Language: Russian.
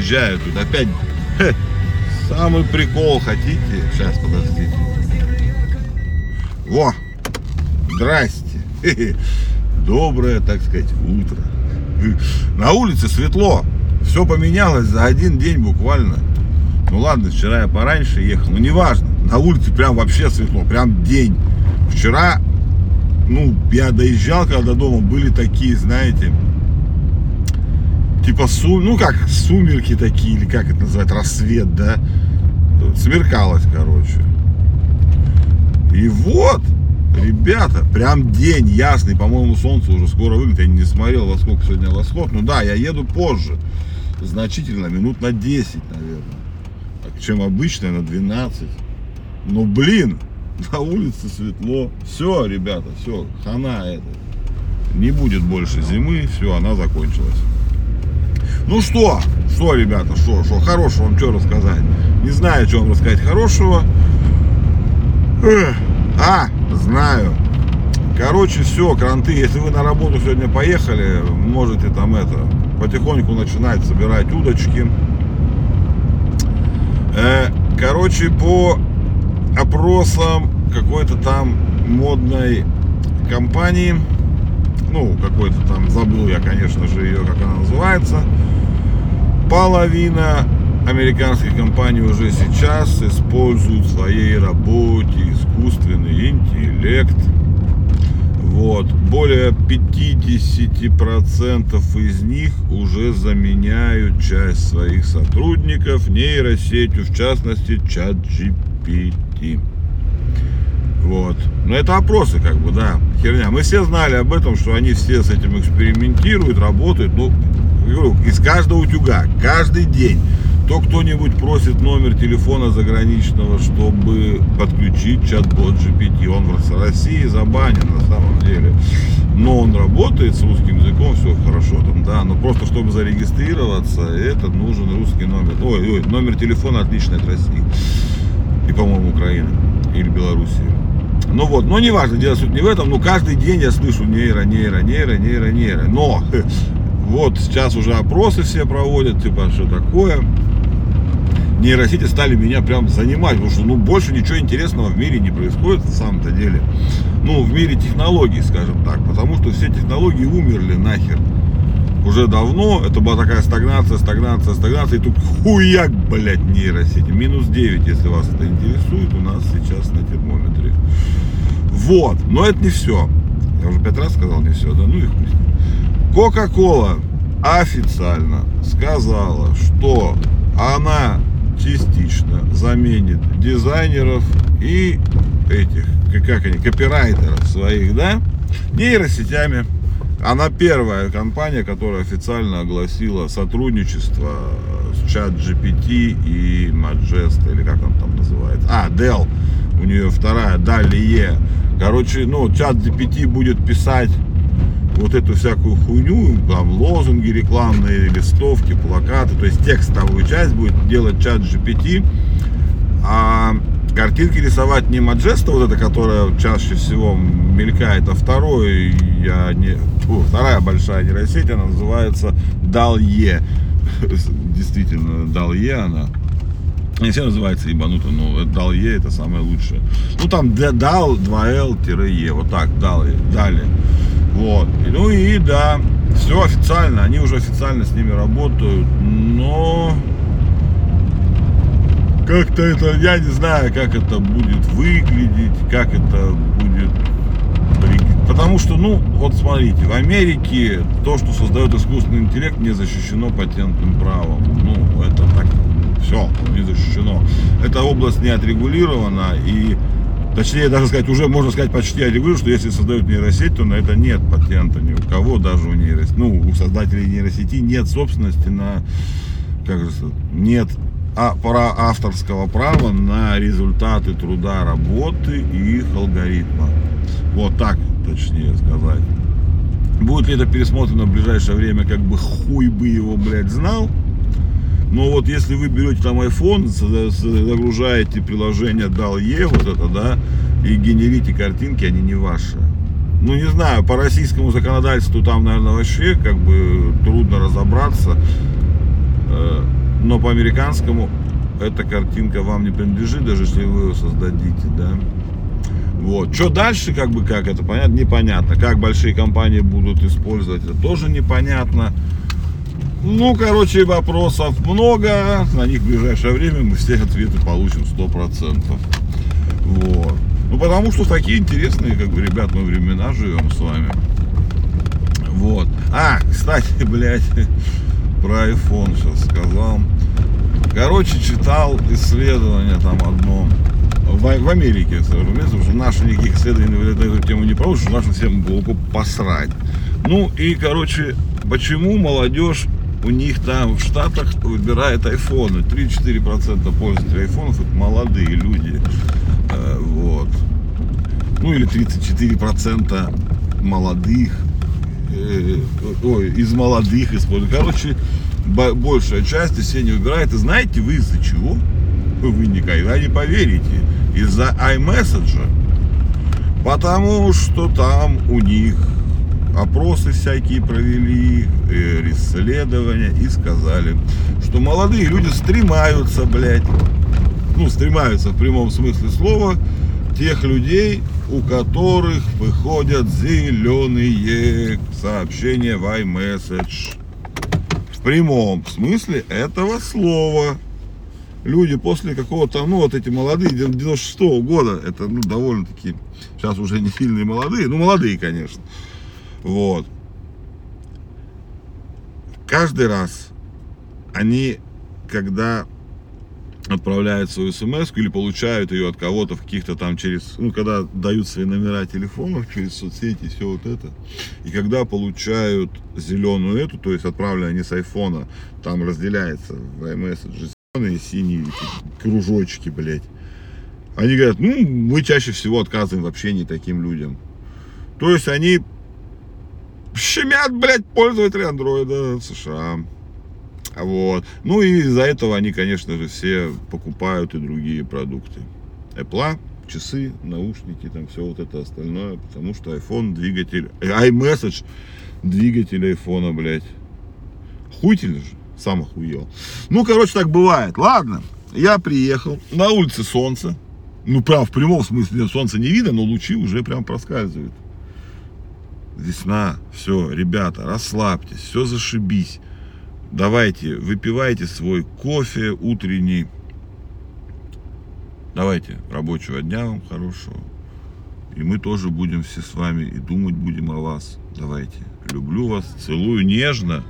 приезжают, тут опять самый прикол хотите? Сейчас, подождите. Во, здрасте. Доброе, так сказать, утро. На улице светло. Все поменялось за один день буквально. Ну ладно, вчера я пораньше ехал, но неважно. На улице прям вообще светло, прям день. Вчера, ну, я доезжал, когда до дома были такие, знаете, типа, сум, ну как, сумерки такие, или как это называть, рассвет, да? Смеркалось, короче. И вот, ребята, прям день ясный, по-моему, солнце уже скоро выйдет. Я не смотрел, во сколько сегодня восход. Ну да, я еду позже, значительно, минут на 10, наверное, чем обычно, на 12. Но, блин, на улице светло. Все, ребята, все, хана это. Не будет больше зимы, все, она закончилась. Ну что, что, ребята, что, что, хорошего вам что рассказать? Не знаю, что вам рассказать хорошего. А, знаю. Короче, все, кранты, если вы на работу сегодня поехали, можете там это, потихоньку начинать собирать удочки. Э, Короче, по опросам какой-то там модной компании, ну, какой-то там, забыл я, конечно же, ее, как она называется, половина американских компаний уже сейчас используют в своей работе искусственный интеллект. Вот. Более 50% из них уже заменяют часть своих сотрудников нейросетью, в частности, чат GPT. Вот. Но это опросы, как бы, да, херня. Мы все знали об этом, что они все с этим экспериментируют, работают. Ну, из каждого утюга, каждый день. То кто-нибудь просит номер телефона заграничного, чтобы подключить чат-бот GPT. Он в России забанен на самом деле. Но он работает с русским языком, все хорошо там, да. Но просто чтобы зарегистрироваться, это нужен русский номер. Ой, ой, номер телефона отличный от России. И, по-моему, Украины или Белоруссии. Ну вот, но не важно, дело суть не в этом, но каждый день я слышу нейро, нейро, нейро, нейро, нейро. Но вот сейчас уже опросы все проводят, типа, что такое. Нейросети стали меня прям занимать, потому что, ну, больше ничего интересного в мире не происходит на самом-то деле. Ну, в мире технологий, скажем так, потому что все технологии умерли нахер. Уже давно, это была такая стагнация, стагнация, стагнация, и тут хуяк, блядь, нейросети. Минус 9, если вас это интересует, у нас сейчас на термометре. Вот, но это не все. Я уже пять раз сказал не все, да, ну и хуй с ним. Кока-кола официально сказала, что она частично заменит дизайнеров и этих, как они, копирайтеров своих, да, нейросетями. Она первая компания, которая официально огласила сотрудничество с чат GPT и Majest, или как он там называется. А, Dell. У нее вторая, Далее. Короче, ну, чат GPT будет писать вот эту всякую хуйню, там лозунги рекламные, листовки, плакаты, то есть текстовую часть будет делать чат GPT, а картинки рисовать не Маджеста, вот эта, которая чаще всего мелькает, а второй, я не, фу, вторая большая нейросеть, она называется Далье. Действительно, Далье она. Не все называется ебануто, но Далье это самое лучшее. Ну там Дал 2L-Е, вот так, далее, далее. Вот. Ну и да, все официально, они уже официально с ними работают, но как-то это, я не знаю, как это будет выглядеть, как это будет Потому что, ну, вот смотрите, в Америке то, что создает искусственный интеллект, не защищено патентным правом. Ну, это так, все, не защищено. Эта область не отрегулирована и Точнее, даже сказать, уже можно сказать почти отрегулировано, что если создают нейросеть, то на это нет патента ни у кого, даже у нейросети. Ну, у создателей нейросети нет собственности на, как же, нет а, пора авторского права на результаты труда работы и их алгоритма. Вот так, точнее сказать. Будет ли это пересмотрено в ближайшее время, как бы хуй бы его, блядь, знал. Но вот если вы берете там iPhone, загружаете приложение DAL-E, вот это, да, и генерите картинки, они не ваши. Ну, не знаю, по российскому законодательству там, наверное, вообще как бы трудно разобраться. Э, но по американскому эта картинка вам не принадлежит, даже если вы ее создадите, да. Вот. Что дальше, как бы, как это понятно, непонятно. Как большие компании будут использовать, это тоже непонятно. Ну, короче, вопросов много. На них в ближайшее время мы все ответы получим 100%. Вот. Ну, потому что такие интересные, как бы, ребят, мы времена живем с вами. Вот. А, кстати, блядь, про iPhone сейчас сказал. Короче, читал исследование там одно в, в Америке, разумеется, что наши никаких исследований на эту тему не проводят, что нашим всем глубоко посрать. Ну и, короче, почему молодежь у них там в Штатах выбирает айфоны. 3-4% пользователей айфонов это молодые люди. Э, вот. Ну или 34% молодых. Э, ой, из молодых используют. Короче, большая часть все не выбирает. И знаете вы из-за чего? Вы никогда не поверите. Из-за iMessage. Потому что там у них опросы всякие провели, э, исследования и сказали, что молодые люди стремаются, блядь, ну, стремаются в прямом смысле слова, тех людей, у которых выходят зеленые сообщения в iMessage. В прямом смысле этого слова. Люди после какого-то, ну, вот эти молодые, 96 -го года, это, ну, довольно-таки, сейчас уже не сильные молодые, ну, молодые, конечно, вот. Каждый раз они, когда отправляют свою смс или получают ее от кого-то в каких-то там через, ну, когда дают свои номера телефонов через соцсети, все вот это, и когда получают зеленую эту, то есть отправленные они с айфона, там разделяется в iMessage синие кружочки, блядь. Они говорят, ну, мы чаще всего отказываем в общении таким людям. То есть они щемят, блядь, пользователи андроида в США. Вот. Ну и из-за этого они, конечно же, все покупают и другие продукты. Apple, часы, наушники, там все вот это остальное, потому что iPhone двигатель, э, iMessage двигатель айфона, блядь. Хуйтель же, сам охуел. Ну, короче, так бывает. Ладно, я приехал, на улице солнце. Ну, прям в прямом смысле солнце не видно, но лучи уже прям проскальзывают весна, все, ребята, расслабьтесь, все зашибись. Давайте, выпивайте свой кофе утренний. Давайте, рабочего дня вам хорошего. И мы тоже будем все с вами и думать будем о вас. Давайте. Люблю вас, целую нежно.